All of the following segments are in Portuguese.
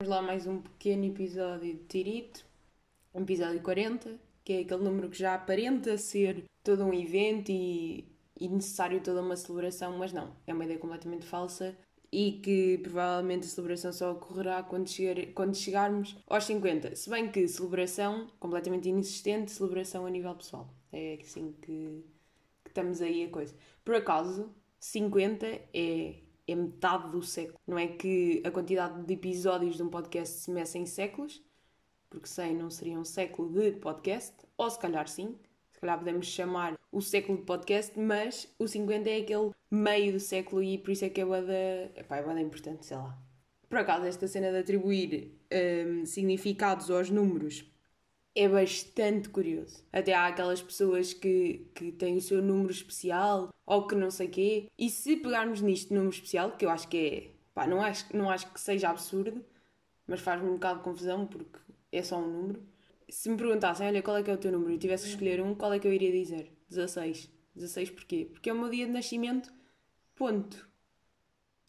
Vamos lá mais um pequeno episódio de Tirito, um episódio 40, que é aquele número que já aparenta ser todo um evento e, e necessário toda uma celebração, mas não, é uma ideia completamente falsa e que provavelmente a celebração só ocorrerá quando, chegar, quando chegarmos aos 50. Se bem que celebração completamente inexistente, celebração a nível pessoal. É assim que, que estamos aí a coisa. Por acaso, 50 é, é metade do século. Não é que a quantidade de episódios de um podcast se meça em séculos, porque 100 não seria um século de podcast, ou se calhar sim, se calhar podemos chamar o século de podcast, mas o 50 é aquele meio do século e por isso é que é bada, epá, é bada importante, sei lá. Por acaso, esta cena de atribuir hum, significados aos números é bastante curioso. Até há aquelas pessoas que, que têm o seu número especial ou que não sei quê. E se pegarmos nisto número especial, que eu acho que é. Pá, não acho, não acho que seja absurdo, mas faz-me um bocado de confusão porque é só um número se me perguntassem, olha, qual é que é o teu número e tivesse que escolher um, qual é que eu iria dizer? 16. 16 porquê? Porque é o meu dia de nascimento, ponto.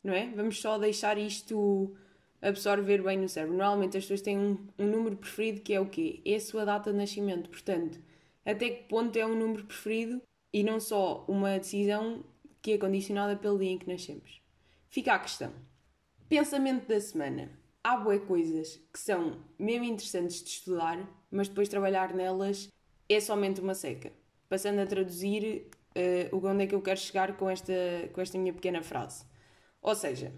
Não é? Vamos só deixar isto absorver bem no cérebro. Normalmente as pessoas têm um, um número preferido que é o quê? É a sua data de nascimento. Portanto, até que ponto é um número preferido e não só uma decisão que é condicionada pelo dia em que nascemos. Fica a questão. Pensamento da semana. Há boas coisas que são mesmo interessantes de estudar mas depois trabalhar nelas é somente uma seca. Passando a traduzir uh, onde é que eu quero chegar com esta, com esta minha pequena frase. Ou seja,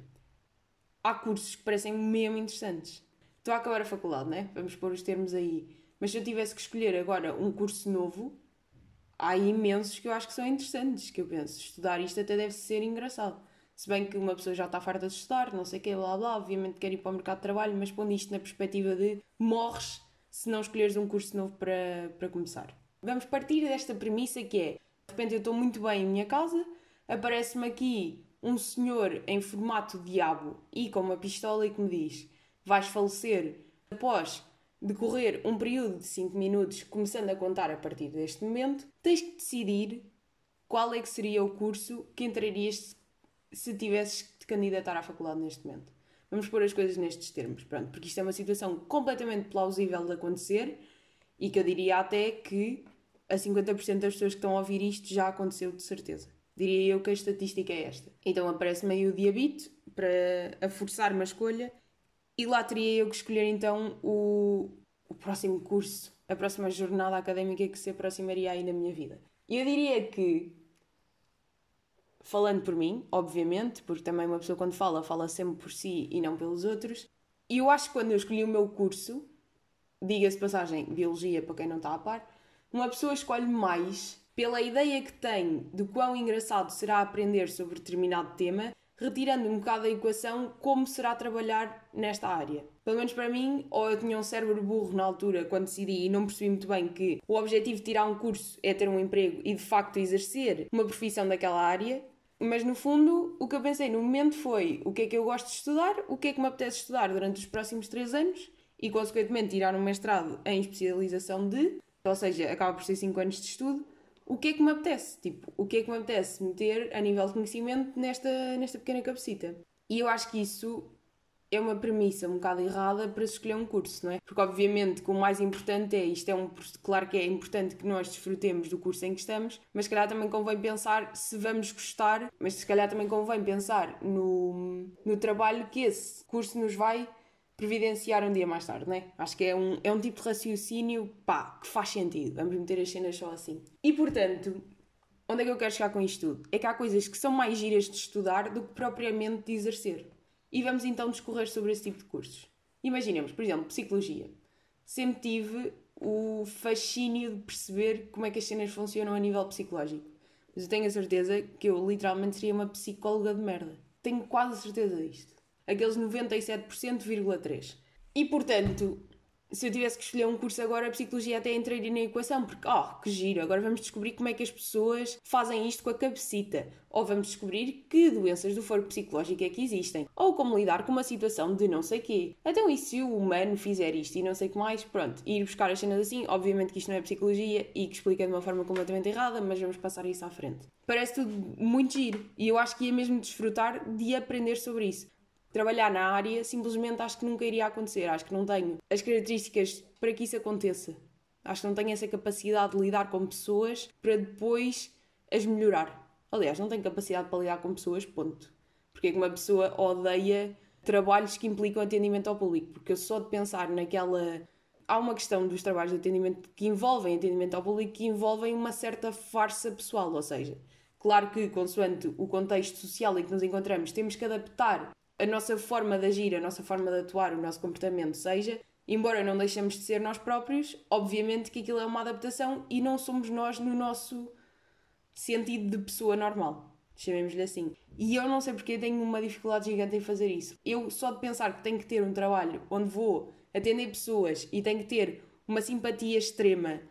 há cursos que parecem mesmo interessantes. Estou a acabar a faculdade, né? Vamos pôr os termos aí. Mas se eu tivesse que escolher agora um curso novo, há imensos que eu acho que são interessantes. Que eu penso, estudar isto até deve ser engraçado. Se bem que uma pessoa já está farta de estudar, não sei o que, blá blá, obviamente quer ir para o mercado de trabalho, mas pondo isto na perspectiva de morres se não escolheres um curso novo para, para começar. Vamos partir desta premissa que é: de repente eu estou muito bem em minha casa, aparece-me aqui um senhor em formato diabo e com uma pistola e que me diz: vais falecer após decorrer um período de 5 minutos, começando a contar a partir deste momento, tens que decidir qual é que seria o curso que entrarias se tivesses que te candidatar à faculdade neste momento. Vamos pôr as coisas nestes termos, pronto, porque isto é uma situação completamente plausível de acontecer e que eu diria até que a 50% das pessoas que estão a ouvir isto já aconteceu de certeza. Diria eu que a estatística é esta. Então aparece meio o diabito para a forçar uma escolha e lá teria eu que escolher então o, o próximo curso, a próxima jornada académica que se aproximaria aí na minha vida. E eu diria que falando por mim, obviamente, porque também uma pessoa quando fala, fala sempre por si e não pelos outros. E eu acho que quando eu escolhi o meu curso, diga-se passagem, biologia para quem não está a par, uma pessoa escolhe mais pela ideia que tem de quão engraçado será aprender sobre determinado tema, retirando um bocado da equação como será trabalhar nesta área. Pelo menos para mim, ou eu tinha um cérebro burro na altura quando decidi e não percebi muito bem que o objetivo de tirar um curso é ter um emprego e de facto exercer uma profissão daquela área, mas no fundo, o que eu pensei no momento foi o que é que eu gosto de estudar, o que é que me apetece estudar durante os próximos três anos e, consequentemente, tirar um mestrado em especialização de, ou seja, acaba por ser cinco anos de estudo, o que é que me apetece? Tipo, o que é que me apetece meter a nível de conhecimento nesta, nesta pequena cabecita? E eu acho que isso é uma premissa um bocado errada para se escolher um curso, não é? Porque obviamente que o mais importante é, isto é um claro que é importante que nós desfrutemos do curso em que estamos, mas se calhar também convém pensar se vamos gostar, mas se calhar também convém pensar no, no trabalho que esse curso nos vai providenciar um dia mais tarde, não é? Acho que é um, é um tipo de raciocínio, pá, que faz sentido. Vamos meter as cenas só assim. E portanto, onde é que eu quero chegar com isto tudo? É que há coisas que são mais giras de estudar do que propriamente de exercer. E vamos então discorrer sobre esse tipo de cursos. Imaginemos, por exemplo, psicologia. Sempre tive o fascínio de perceber como é que as cenas funcionam a nível psicológico. Mas eu tenho a certeza que eu literalmente seria uma psicóloga de merda. Tenho quase certeza disto. Aqueles 97,3%. E portanto, se eu tivesse que escolher um curso agora, a psicologia até entraria na equação, porque, oh, que giro, agora vamos descobrir como é que as pessoas fazem isto com a cabecita. Ou vamos descobrir que doenças do foro psicológico é que existem. Ou como lidar com uma situação de não sei quê. Então, e se o humano fizer isto e não sei o que mais? Pronto, ir buscar as cenas assim, obviamente que isto não é psicologia e que explica de uma forma completamente errada, mas vamos passar isso à frente. Parece tudo muito giro e eu acho que ia mesmo desfrutar de aprender sobre isso. Trabalhar na área, simplesmente acho que nunca iria acontecer. Acho que não tenho as características para que isso aconteça. Acho que não tenho essa capacidade de lidar com pessoas para depois as melhorar. Aliás, não tenho capacidade para lidar com pessoas, ponto. Porque é que uma pessoa odeia trabalhos que implicam atendimento ao público? Porque eu só de pensar naquela. Há uma questão dos trabalhos de atendimento que envolvem atendimento ao público que envolvem uma certa farsa pessoal, ou seja, claro que, consoante o contexto social em que nos encontramos, temos que adaptar a nossa forma de agir, a nossa forma de atuar, o nosso comportamento, seja, embora não deixemos de ser nós próprios, obviamente que aquilo é uma adaptação e não somos nós no nosso sentido de pessoa normal. Chamemos-lhe assim. E eu não sei porque tenho uma dificuldade gigante em fazer isso. Eu só de pensar que tenho que ter um trabalho onde vou atender pessoas e tenho que ter uma simpatia extrema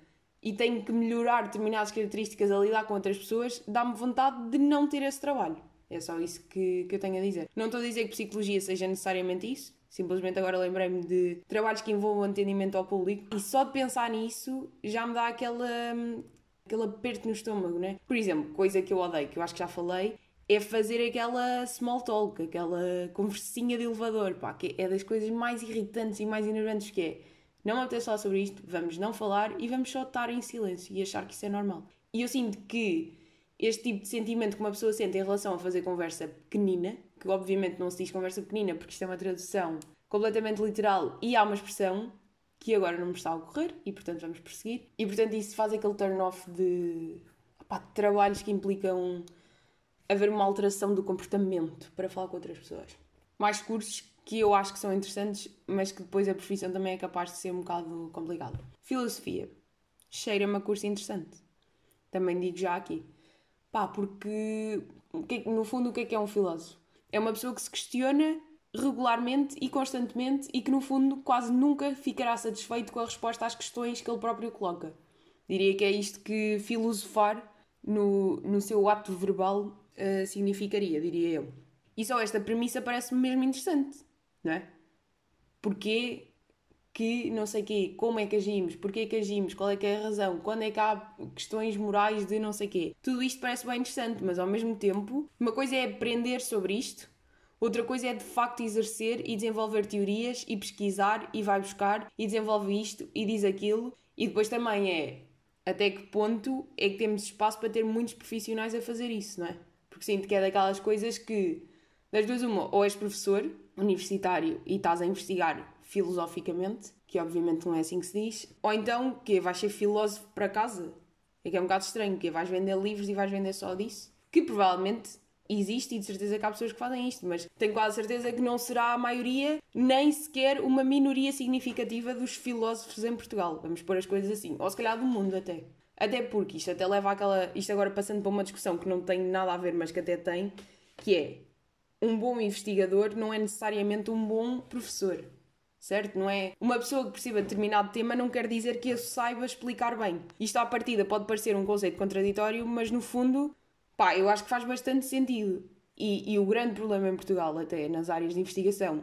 e tenho que melhorar determinadas características a lidar com outras pessoas, dá-me vontade de não ter esse trabalho. É só isso que, que eu tenho a dizer. Não estou a dizer que psicologia seja necessariamente isso, simplesmente agora lembrei-me de trabalhos que envolvam atendimento ao público e só de pensar nisso já me dá aquela, aquele aperto no estômago, né? Por exemplo, coisa que eu odeio, que eu acho que já falei, é fazer aquela small talk, aquela conversinha de elevador, pá, que é das coisas mais irritantes e mais enervantes que é. Não me apetece falar sobre isto, vamos não falar e vamos só estar em silêncio e achar que isso é normal. E eu sinto que este tipo de sentimento que uma pessoa sente em relação a fazer conversa pequenina, que obviamente não se diz conversa pequenina porque isto é uma tradução completamente literal e há uma expressão que agora não me está a ocorrer e portanto vamos prosseguir. E portanto isso faz aquele turn-off de, opá, de trabalhos que implicam haver uma alteração do comportamento para falar com outras pessoas. Mais cursos que eu acho que são interessantes, mas que depois a profissão também é capaz de ser um bocado complicado. Filosofia. Cheira-me a curso interessante. Também digo já aqui. Pá, porque é no fundo o que é que é um filósofo? É uma pessoa que se questiona regularmente e constantemente e que no fundo quase nunca ficará satisfeito com a resposta às questões que ele próprio coloca. Diria que é isto que filosofar no, no seu ato verbal uh, significaria, diria eu. E só esta premissa parece-me mesmo interessante, não é? Porquê que não sei quê, como é que agimos, porquê é que agimos, qual é que é a razão, quando é que há questões morais de não sei quê. Tudo isto parece bem interessante, mas ao mesmo tempo, uma coisa é aprender sobre isto, outra coisa é de facto exercer e desenvolver teorias e pesquisar e vai buscar e desenvolve isto e diz aquilo e depois também é até que ponto é que temos espaço para ter muitos profissionais a fazer isso, não é? Porque sinto que é daquelas coisas que, das duas, uma, ou és professor universitário e estás a investigar filosoficamente, que obviamente não é assim que se diz, ou então que vais ser filósofo para casa. É que é um bocado estranho, que vais vender livros e vais vender só disso. Que provavelmente existe e de certeza que há pessoas que fazem isto, mas tenho quase certeza que não será a maioria, nem sequer uma minoria significativa dos filósofos em Portugal. Vamos pôr as coisas assim. Ou se calhar do mundo até. Até porque isto até leva àquela. Isto agora passando para uma discussão que não tem nada a ver, mas que até tem, que é um bom investigador não é necessariamente um bom professor certo? Não é uma pessoa que perceba determinado tema não quer dizer que a saiba explicar bem. Isto à partida pode parecer um conceito contraditório, mas no fundo, pá, eu acho que faz bastante sentido. E, e o grande problema em Portugal, até nas áreas de investigação,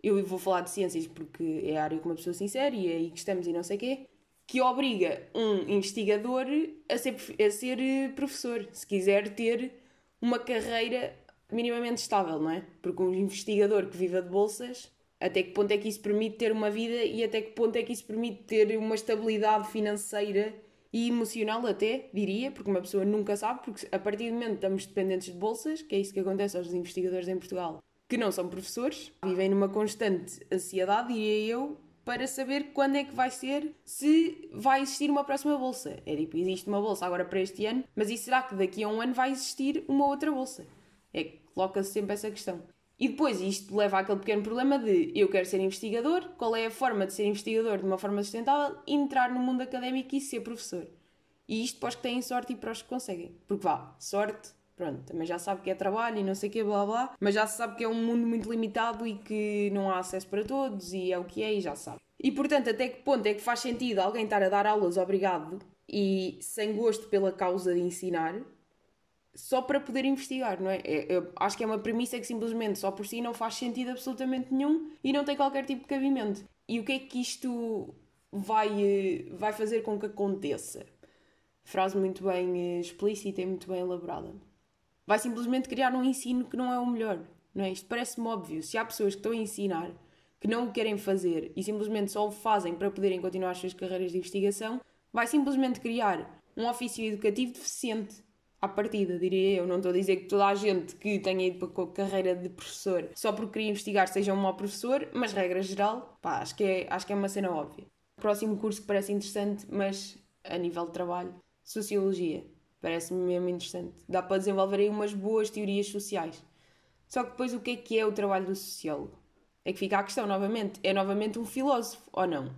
eu vou falar de ciências porque é a área que uma pessoa sincera e é aí que estamos e não sei o quê, que obriga um investigador a ser, a ser eh, professor, se quiser ter uma carreira minimamente estável, não é? Porque um investigador que viva de bolsas até que ponto é que isso permite ter uma vida e até que ponto é que isso permite ter uma estabilidade financeira e emocional até, diria, porque uma pessoa nunca sabe, porque a partir do momento estamos dependentes de bolsas, que é isso que acontece aos investigadores em Portugal, que não são professores, vivem numa constante ansiedade, diria eu, para saber quando é que vai ser, se vai existir uma próxima bolsa. É tipo, existe uma bolsa agora para este ano, mas e será que daqui a um ano vai existir uma outra bolsa? É que coloca-se sempre essa questão. E depois isto leva àquele pequeno problema de eu quero ser investigador, qual é a forma de ser investigador de uma forma sustentável, entrar no mundo académico e ser professor. E isto para os que têm sorte e para os que conseguem. Porque vá, sorte, pronto, também já sabe que é trabalho e não sei o que, blá blá, mas já se sabe que é um mundo muito limitado e que não há acesso para todos e é o que é e já sabe. E portanto, até que ponto é que faz sentido alguém estar a dar aulas obrigado e sem gosto pela causa de ensinar, só para poder investigar, não é? é? Eu acho que é uma premissa que simplesmente só por si não faz sentido absolutamente nenhum e não tem qualquer tipo de cabimento. E o que é que isto vai, eh, vai fazer com que aconteça? Frase muito bem eh, explícita e muito bem elaborada. Vai simplesmente criar um ensino que não é o melhor. não é? Isto parece-me óbvio. Se há pessoas que estão a ensinar que não o querem fazer e simplesmente só o fazem para poderem continuar as suas carreiras de investigação, vai simplesmente criar um ofício educativo deficiente. À partida, diria eu. Não estou a dizer que toda a gente que tenha ido para a carreira de professor só porque queria investigar seja um mau professor, mas regra geral, pá, acho que é, acho que é uma cena óbvia. Próximo curso que parece interessante, mas a nível de trabalho, Sociologia. Parece-me mesmo interessante. Dá para desenvolver aí umas boas teorias sociais. Só que depois o que é que é o trabalho do sociólogo? É que fica a questão novamente. É novamente um filósofo, ou não?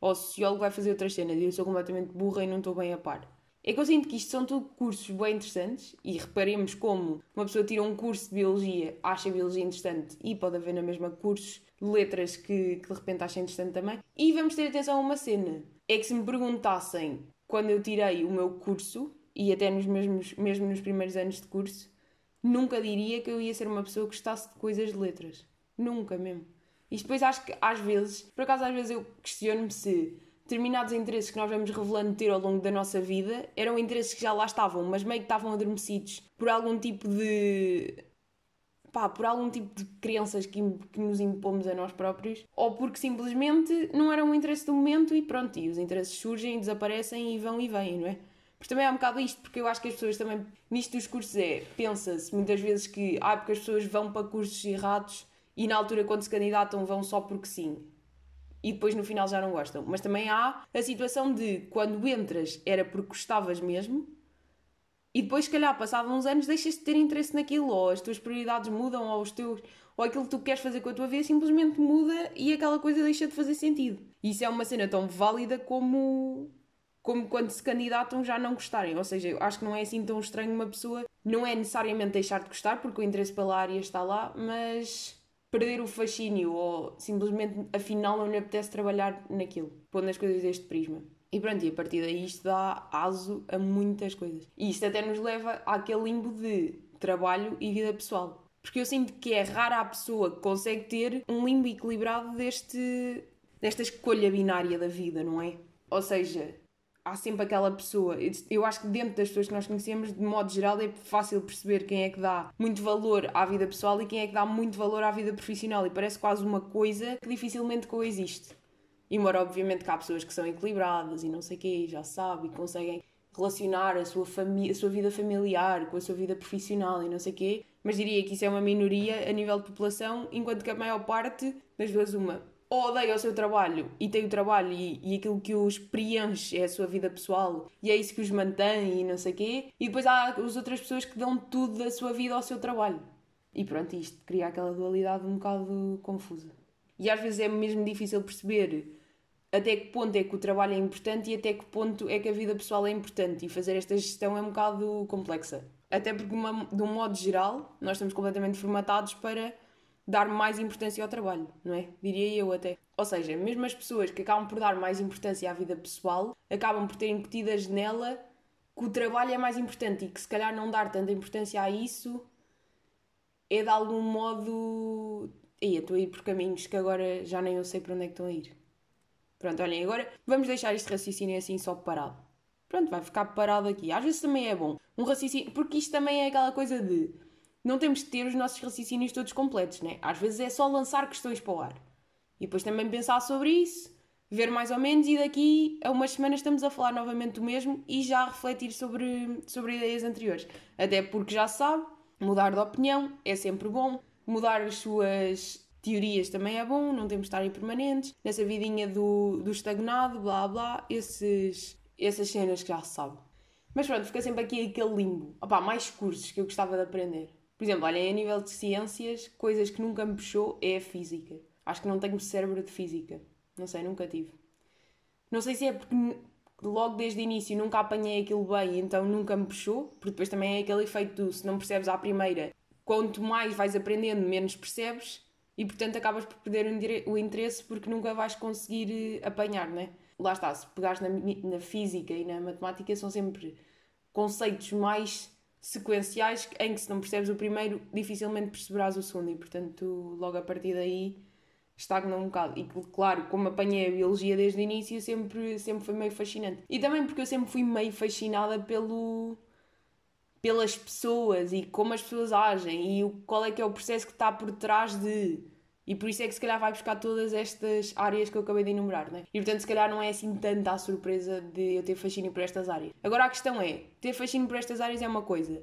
Ou o sociólogo vai fazer outras cenas e eu sou completamente burra e não estou bem a par. É que eu sinto que isto são tudo cursos bem interessantes e reparemos como uma pessoa tira um curso de biologia, acha a biologia interessante e pode haver na mesma cursos de letras que, que de repente acha interessante também. E vamos ter atenção a uma cena. É que se me perguntassem quando eu tirei o meu curso, e até nos mesmos, mesmo nos primeiros anos de curso, nunca diria que eu ia ser uma pessoa que gostasse de coisas de letras. Nunca mesmo. E depois acho que às vezes, por acaso às vezes eu questiono-me se determinados interesses que nós vamos revelando ter ao longo da nossa vida eram interesses que já lá estavam, mas meio que estavam adormecidos por algum tipo de. pá, por algum tipo de crenças que, que nos impomos a nós próprios, ou porque simplesmente não era um interesse do momento e pronto, e os interesses surgem, desaparecem e vão e vêm, não é? Porque também há um bocado isto, porque eu acho que as pessoas também, nisto dos cursos é, pensa-se muitas vezes que, ah, porque as pessoas vão para cursos errados e na altura quando se candidatam vão só porque sim. E depois no final já não gostam. Mas também há a situação de quando entras era porque gostavas mesmo e depois, se calhar, passados uns anos, deixas de ter interesse naquilo, ou as tuas prioridades mudam, ou os teus ou aquilo que tu queres fazer com a tua vida simplesmente muda e aquela coisa deixa de fazer sentido. Isso é uma cena tão válida como como quando se candidatam já não gostarem. Ou seja, acho que não é assim tão estranho uma pessoa, não é necessariamente deixar de gostar, porque o interesse pela área está lá, mas perder o fascínio ou simplesmente afinal não lhe apetece trabalhar naquilo, pondo as coisas deste prisma. E pronto, e a partir daí isto dá aso a muitas coisas. E isto até nos leva àquele limbo de trabalho e vida pessoal. Porque eu sinto que é rara a pessoa que consegue ter um limbo equilibrado deste, desta escolha binária da vida, não é? Ou seja, há sempre aquela pessoa. Eu acho que dentro das pessoas que nós conhecemos, de modo geral, é fácil perceber quem é que dá muito valor à vida pessoal e quem é que dá muito valor à vida profissional. E parece quase uma coisa que dificilmente coexiste. Embora, obviamente, que há pessoas que são equilibradas e não sei o quê, já sabe, e conseguem relacionar a sua, a sua vida familiar com a sua vida profissional e não sei o quê. Mas diria que isso é uma minoria a nível de população, enquanto que a maior parte das duas, uma, ou odeia o seu trabalho e tem o trabalho e, e aquilo que os preenche é a sua vida pessoal e é isso que os mantém e não sei quê, e depois há as outras pessoas que dão tudo da sua vida ao seu trabalho. E pronto, isto cria aquela dualidade um bocado confusa. E às vezes é mesmo difícil perceber até que ponto é que o trabalho é importante e até que ponto é que a vida pessoal é importante. E fazer esta gestão é um bocado complexa. Até porque, uma, de um modo geral, nós estamos completamente formatados para dar mais importância ao trabalho, não é? Diria eu até. Ou seja, mesmo as pessoas que acabam por dar mais importância à vida pessoal acabam por ter incutidas nela que o trabalho é mais importante e que se calhar não dar tanta importância a isso é de algum modo. Ia, estou a ir por caminhos que agora já nem eu sei para onde é que estão a ir. Pronto, olhem, agora vamos deixar este raciocínio assim só parado. Pronto, vai ficar parado aqui. Às vezes também é bom. Um raciocínio. Porque isto também é aquela coisa de não temos de ter os nossos raciocínios todos completos, né? Às vezes é só lançar questões para o ar. E depois também pensar sobre isso, ver mais ou menos e daqui a umas semanas estamos a falar novamente do mesmo e já a refletir sobre, sobre ideias anteriores. Até porque já sabe, mudar de opinião é sempre bom, mudar as suas teorias também é bom, não temos de estar impermanentes, nessa vidinha do, do estagnado, blá blá, esses, essas cenas que já se sabe. Mas pronto, fica sempre aqui aquele limbo. Opá, mais cursos que eu gostava de aprender. Por exemplo, olhem, a nível de ciências, coisas que nunca me puxou é a física. Acho que não tenho cérebro de física. Não sei, nunca tive. Não sei se é porque logo desde o início nunca apanhei aquilo bem, então nunca me puxou, porque depois também é aquele efeito do se não percebes à primeira, quanto mais vais aprendendo, menos percebes e portanto acabas por perder o interesse porque nunca vais conseguir eh, apanhar, né? Lá está, se pegares na, na física e na matemática são sempre conceitos mais sequenciais em que se não percebes o primeiro, dificilmente perceberás o segundo e portanto logo a partir daí estagna um bocado. E claro, como apanhei a biologia desde o início, sempre, sempre foi meio fascinante. E também porque eu sempre fui meio fascinada pelo pelas pessoas e como as pessoas agem e qual é que é o processo que está por trás de. E por isso é que se calhar vai buscar todas estas áreas que eu acabei de enumerar, né? E portanto, se calhar não é assim tanta a surpresa de eu ter fascínio por estas áreas. Agora a questão é: ter fascínio por estas áreas é uma coisa.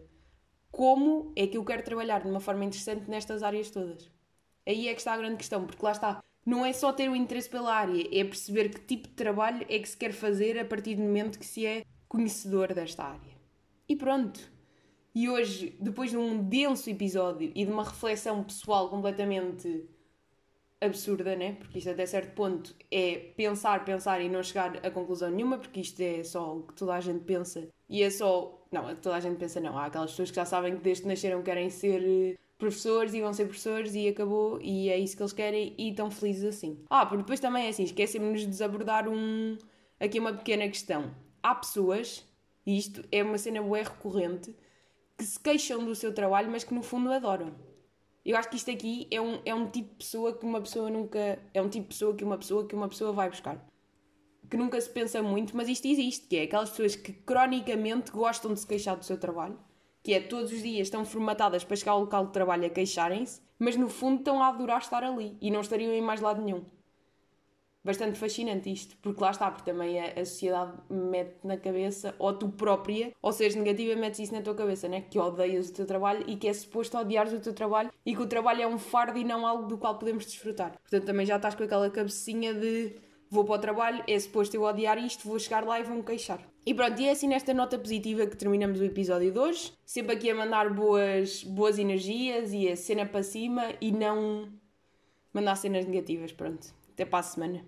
Como é que eu quero trabalhar de uma forma interessante nestas áreas todas? Aí é que está a grande questão, porque lá está. Não é só ter o interesse pela área, é perceber que tipo de trabalho é que se quer fazer a partir do momento que se é conhecedor desta área. E pronto. E hoje, depois de um denso episódio e de uma reflexão pessoal completamente absurda, né? Porque isto até certo ponto é pensar, pensar e não chegar a conclusão nenhuma, porque isto é só o que toda a gente pensa. E é só. Não, toda a gente pensa não. Há aquelas pessoas que já sabem que desde que nasceram querem ser eh, professores e vão ser professores e acabou e é isso que eles querem e estão felizes assim. Ah, porque depois também é assim, esquecemos de desabordar um. Aqui uma pequena questão. Há pessoas, e isto é uma cena bué recorrente, que se queixam do seu trabalho, mas que no fundo adoram. Eu acho que isto aqui é um, é um tipo de pessoa que uma pessoa nunca. É um tipo de pessoa que uma pessoa que uma pessoa vai buscar. Que nunca se pensa muito, mas isto existe, que é aquelas pessoas que cronicamente gostam de se queixar do seu trabalho, que é todos os dias estão formatadas para chegar ao local de trabalho a queixarem-se, mas no fundo estão a adorar estar ali e não estariam em mais lado nenhum bastante fascinante isto, porque lá está, porque também a, a sociedade mete na cabeça, ou tu própria, ou seja, negativa, metes isso na tua cabeça, né? Que odeias o teu trabalho e que é suposto odiares o teu trabalho e que o trabalho é um fardo e não algo do qual podemos desfrutar. Portanto, também já estás com aquela cabecinha de vou para o trabalho, é suposto eu odiar isto, vou chegar lá e vou-me queixar. E pronto, e é assim nesta nota positiva que terminamos o episódio de hoje. Sempre aqui a mandar boas, boas energias e a cena para cima e não mandar cenas negativas. Pronto, até para a semana.